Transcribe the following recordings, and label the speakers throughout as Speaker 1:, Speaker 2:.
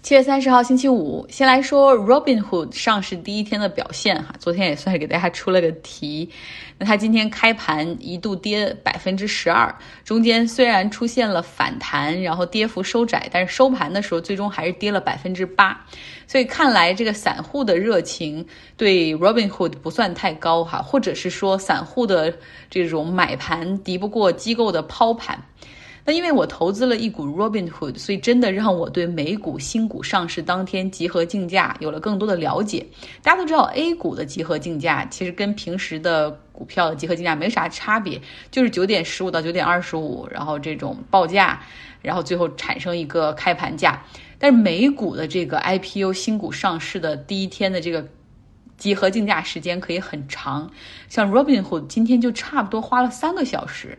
Speaker 1: 七月三十号星期五，先来说 Robinhood 上市第一天的表现哈。昨天也算是给大家出了个题。那它今天开盘一度跌百分之十二，中间虽然出现了反弹，然后跌幅收窄，但是收盘的时候最终还是跌了百分之八。所以看来这个散户的热情对 Robinhood 不算太高哈，或者是说散户的这种买盘敌不过机构的抛盘。那因为我投资了一股 Robinhood，所以真的让我对美股新股上市当天集合竞价有了更多的了解。大家都知道 A 股的集合竞价其实跟平时的股票的集合竞价没啥差别，就是九点十五到九点二十五，然后这种报价，然后最后产生一个开盘价。但是美股的这个 IPO 新股上市的第一天的这个集合竞价时间可以很长，像 Robinhood 今天就差不多花了三个小时。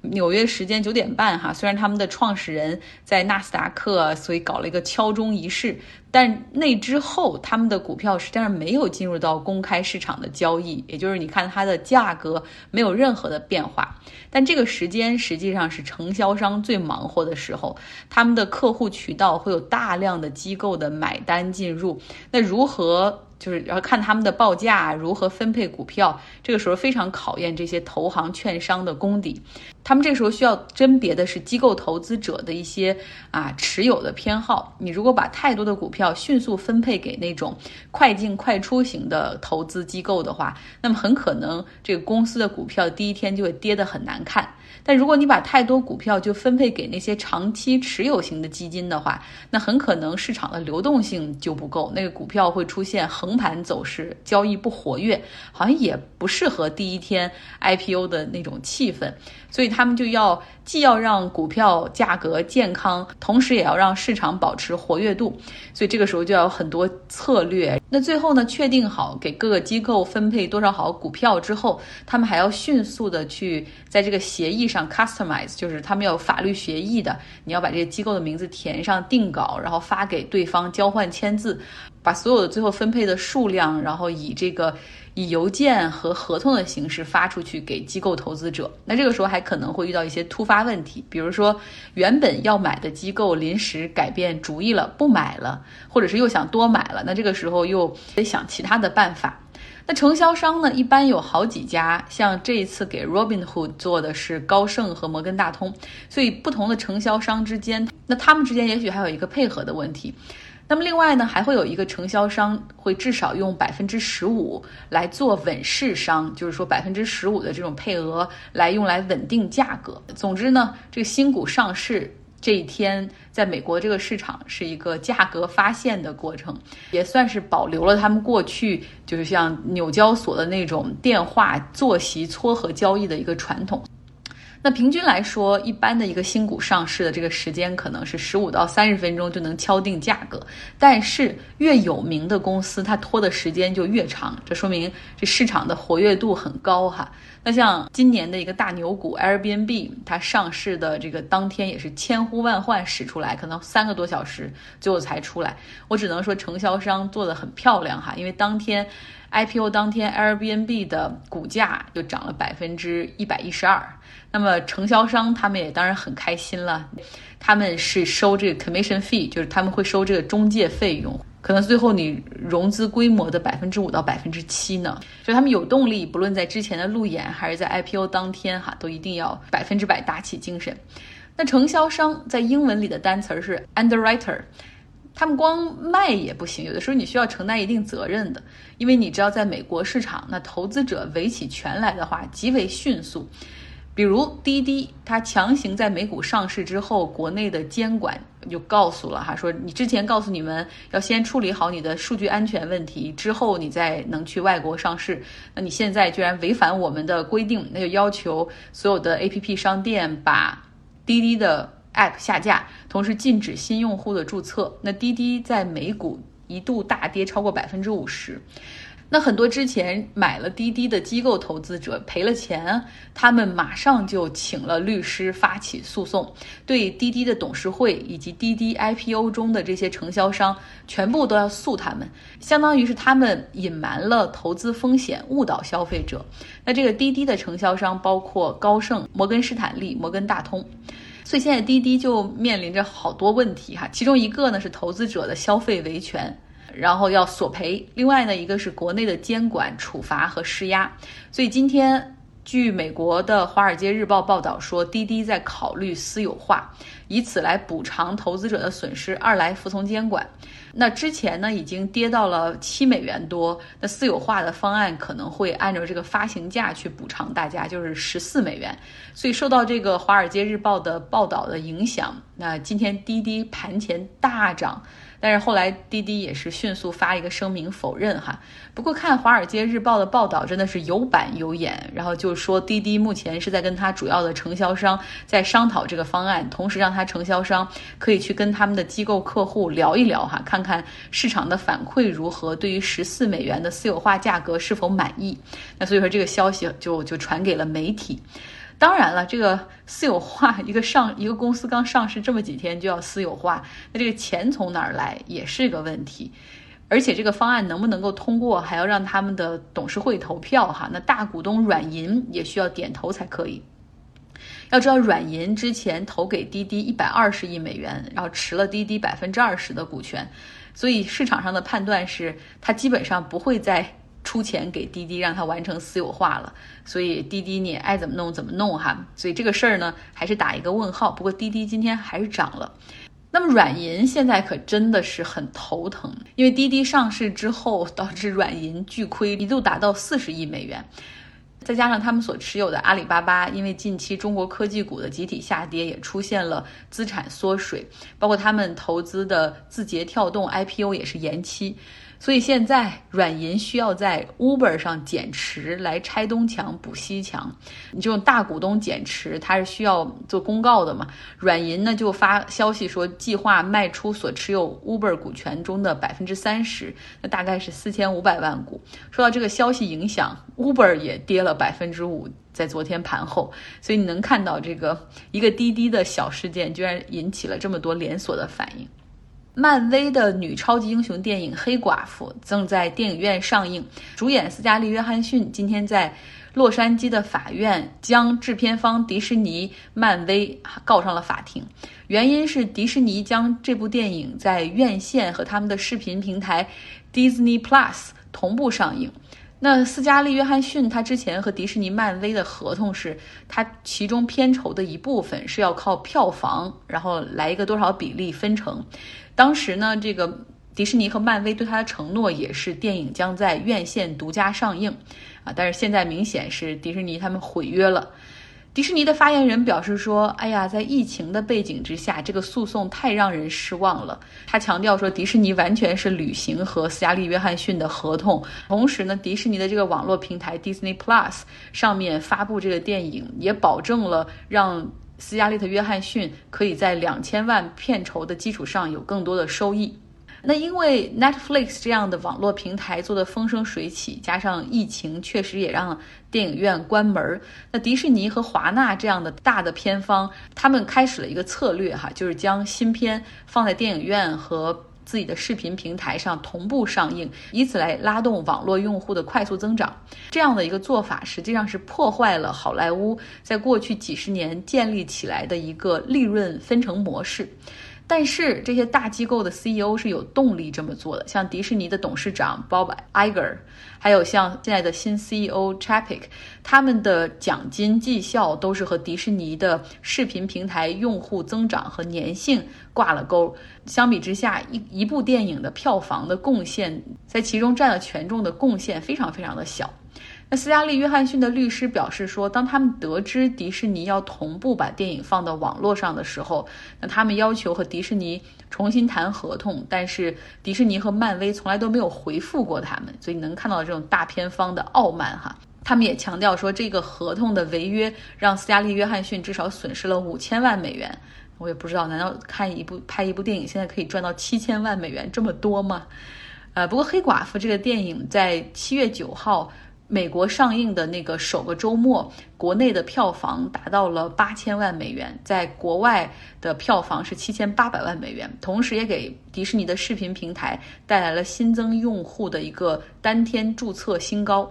Speaker 1: 纽约时间九点半，哈，虽然他们的创始人在纳斯达克，所以搞了一个敲钟仪式，但那之后他们的股票实际上没有进入到公开市场的交易，也就是你看它的价格没有任何的变化。但这个时间实际上是承销商最忙活的时候，他们的客户渠道会有大量的机构的买单进入，那如何？就是要看他们的报价如何分配股票，这个时候非常考验这些投行券商的功底。他们这个时候需要甄别的是机构投资者的一些啊持有的偏好。你如果把太多的股票迅速分配给那种快进快出型的投资机构的话，那么很可能这个公司的股票第一天就会跌得很难看。但如果你把太多股票就分配给那些长期持有型的基金的话，那很可能市场的流动性就不够，那个股票会出现横盘走势，交易不活跃，好像也不适合第一天 IPO 的那种气氛，所以他们就要。既要让股票价格健康，同时也要让市场保持活跃度，所以这个时候就要有很多策略。那最后呢，确定好给各个机构分配多少好股票之后，他们还要迅速的去在这个协议上 customize，就是他们要有法律协议的，你要把这些机构的名字填上定稿，然后发给对方交换签字，把所有的最后分配的数量，然后以这个。以邮件和合同的形式发出去给机构投资者，那这个时候还可能会遇到一些突发问题，比如说原本要买的机构临时改变主意了，不买了，或者是又想多买了，那这个时候又得想其他的办法。那承销商呢，一般有好几家，像这一次给 Robinhood 做的是高盛和摩根大通，所以不同的承销商之间，那他们之间也许还有一个配合的问题。那么另外呢，还会有一个承销商会至少用百分之十五来做稳市商，就是说百分之十五的这种配额来用来稳定价格。总之呢，这个新股上市这一天，在美国这个市场是一个价格发现的过程，也算是保留了他们过去就是像纽交所的那种电话坐席撮合交易的一个传统。那平均来说，一般的一个新股上市的这个时间可能是十五到三十分钟就能敲定价格，但是越有名的公司，它拖的时间就越长，这说明这市场的活跃度很高哈。那像今年的一个大牛股 Airbnb，它上市的这个当天也是千呼万唤始出来，可能三个多小时最后才出来。我只能说承销商做的很漂亮哈，因为当天 IPO 当天 Airbnb 的股价就涨了百分之一百一十二。那么承销商他们也当然很开心了，他们是收这个 commission fee，就是他们会收这个中介费用，可能最后你融资规模的百分之五到百分之七呢，所以他们有动力，不论在之前的路演还是在 IPO 当天哈，都一定要百分之百打起精神。那承销商在英文里的单词是 underwriter，他们光卖也不行，有的时候你需要承担一定责任的，因为你知道在美国市场，那投资者围起权来的话极为迅速。比如滴滴，它强行在美股上市之后，国内的监管就告诉了哈，说你之前告诉你们要先处理好你的数据安全问题，之后你再能去外国上市。那你现在居然违反我们的规定，那就要求所有的 APP 商店把滴滴的 App 下架，同时禁止新用户的注册。那滴滴在美股一度大跌超过百分之五十。那很多之前买了滴滴的机构投资者赔了钱，他们马上就请了律师发起诉讼，对滴滴的董事会以及滴滴 IPO 中的这些承销商全部都要诉他们，相当于是他们隐瞒了投资风险，误导消费者。那这个滴滴的承销商包括高盛、摩根士坦利、摩根大通。所以现在滴滴就面临着好多问题哈，其中一个呢是投资者的消费维权，然后要索赔；另外呢一个是国内的监管处罚和施压。所以今天。据美国的《华尔街日报》报道说，滴滴在考虑私有化，以此来补偿投资者的损失，二来服从监管。那之前呢，已经跌到了七美元多，那私有化的方案可能会按照这个发行价去补偿大家，就是十四美元。所以受到这个《华尔街日报》的报道的影响，那今天滴滴盘前大涨。但是后来滴滴也是迅速发一个声明否认哈。不过看《华尔街日报》的报道真的是有板有眼，然后就说滴滴目前是在跟他主要的承销商在商讨这个方案，同时让他承销商可以去跟他们的机构客户聊一聊哈，看看市场的反馈如何，对于十四美元的私有化价格是否满意。那所以说这个消息就就传给了媒体。当然了，这个私有化，一个上一个公司刚上市这么几天就要私有化，那这个钱从哪儿来也是个问题，而且这个方案能不能够通过，还要让他们的董事会投票哈。那大股东软银也需要点头才可以。要知道，软银之前投给滴滴一百二十亿美元，然后持了滴滴百分之二十的股权，所以市场上的判断是，他基本上不会再。出钱给滴滴，让它完成私有化了，所以滴滴你爱怎么弄怎么弄哈，所以这个事儿呢还是打一个问号。不过滴滴今天还是涨了。那么软银现在可真的是很头疼，因为滴滴上市之后导致软银巨亏，一度达到四十亿美元，再加上他们所持有的阿里巴巴，因为近期中国科技股的集体下跌，也出现了资产缩水，包括他们投资的字节跳动 IPO 也是延期。所以现在软银需要在 Uber 上减持来拆东墙补西墙，你这种大股东减持，它是需要做公告的嘛？软银呢就发消息说，计划卖出所持有 Uber 股权中的百分之三十，那大概是四千五百万股。受到这个消息影响，Uber 也跌了百分之五，在昨天盘后。所以你能看到这个一个滴滴的小事件，居然引起了这么多连锁的反应。漫威的女超级英雄电影《黑寡妇》正在电影院上映，主演斯嘉丽·约翰逊今天在洛杉矶的法院将制片方迪士尼、漫威告上了法庭，原因是迪士尼将这部电影在院线和他们的视频平台 Disney Plus 同步上映。那斯嘉丽·约翰逊她之前和迪士尼、漫威的合同是，她其中片酬的一部分是要靠票房，然后来一个多少比例分成。当时呢，这个迪士尼和漫威对他的承诺也是电影将在院线独家上映，啊，但是现在明显是迪士尼他们毁约了。迪士尼的发言人表示说：“哎呀，在疫情的背景之下，这个诉讼太让人失望了。”他强调说，迪士尼完全是履行和斯嘉丽·约翰逊的合同，同时呢，迪士尼的这个网络平台 Disney Plus 上面发布这个电影，也保证了让。斯嘉丽特·约翰逊可以在两千万片酬的基础上有更多的收益。那因为 Netflix 这样的网络平台做的风生水起，加上疫情确实也让电影院关门。那迪士尼和华纳这样的大的片方，他们开始了一个策略哈，就是将新片放在电影院和。自己的视频平台上同步上映，以此来拉动网络用户的快速增长。这样的一个做法，实际上是破坏了好莱坞在过去几十年建立起来的一个利润分成模式。但是这些大机构的 CEO 是有动力这么做的，像迪士尼的董事长 Bob Iger，还有像现在的新 CEO Chapek，他们的奖金绩效都是和迪士尼的视频平台用户增长和粘性挂了钩。相比之下，一一部电影的票房的贡献，在其中占了权重的贡献非常非常的小。那斯嘉丽·约翰逊的律师表示说，当他们得知迪士尼要同步把电影放到网络上的时候，那他们要求和迪士尼重新谈合同，但是迪士尼和漫威从来都没有回复过他们，所以能看到这种大片方的傲慢哈。他们也强调说，这个合同的违约让斯嘉丽·约翰逊至少损失了五千万美元。我也不知道，难道看一部拍一部电影现在可以赚到七千万美元这么多吗？呃，不过《黑寡妇》这个电影在七月九号。美国上映的那个首个周末，国内的票房达到了八千万美元，在国外的票房是七千八百万美元，同时也给迪士尼的视频平台带来了新增用户的一个单天注册新高。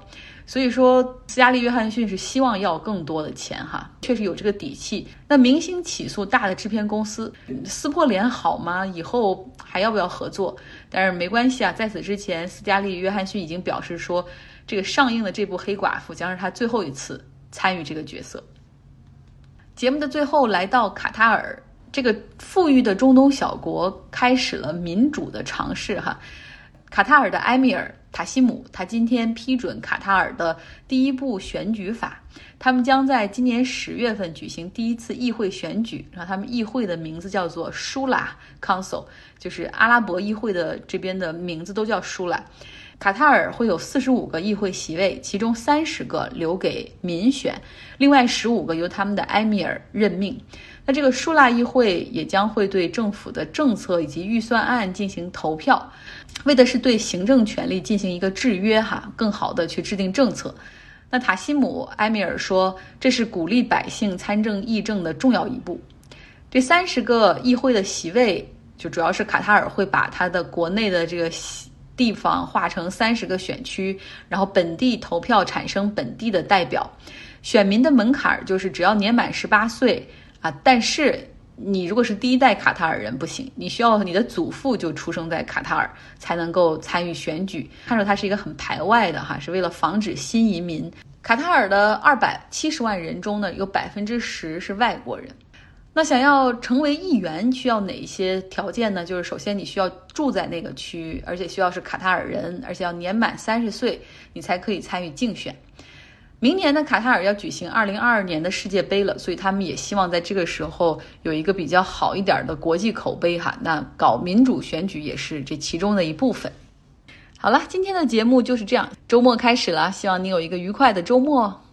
Speaker 1: 所以说，斯嘉丽·约翰逊是希望要更多的钱哈，确实有这个底气。那明星起诉大的制片公司，撕破脸好吗？以后还要不要合作？但是没关系啊，在此之前，斯嘉丽·约翰逊已经表示说，这个上映的这部《黑寡妇》将是他最后一次参与这个角色。节目的最后，来到卡塔尔这个富裕的中东小国，开始了民主的尝试哈。卡塔尔的埃米尔。塔西姆，他今天批准卡塔尔的第一部选举法，他们将在今年十月份举行第一次议会选举，然后他们议会的名字叫做舒拉 Council，就是阿拉伯议会的这边的名字都叫舒拉。卡塔尔会有四十五个议会席位，其中三十个留给民选，另外十五个由他们的埃米尔任命。那这个舒拉议会也将会对政府的政策以及预算案进行投票。为的是对行政权力进行一个制约，哈，更好的去制定政策。那塔西姆埃米尔说，这是鼓励百姓参政议政的重要一步。这三十个议会的席位，就主要是卡塔尔会把他的国内的这个地方划成三十个选区，然后本地投票产生本地的代表。选民的门槛就是只要年满十八岁啊，但是。你如果是第一代卡塔尔人不行，你需要你的祖父就出生在卡塔尔才能够参与选举。看出它是一个很排外的哈，是为了防止新移民。卡塔尔的二百七十万人中呢，有百分之十是外国人。那想要成为议员需要哪些条件呢？就是首先你需要住在那个区域，而且需要是卡塔尔人，而且要年满三十岁，你才可以参与竞选。明年呢，卡塔尔要举行二零二二年的世界杯了，所以他们也希望在这个时候有一个比较好一点的国际口碑哈。那搞民主选举也是这其中的一部分。好了，今天的节目就是这样，周末开始了，希望你有一个愉快的周末。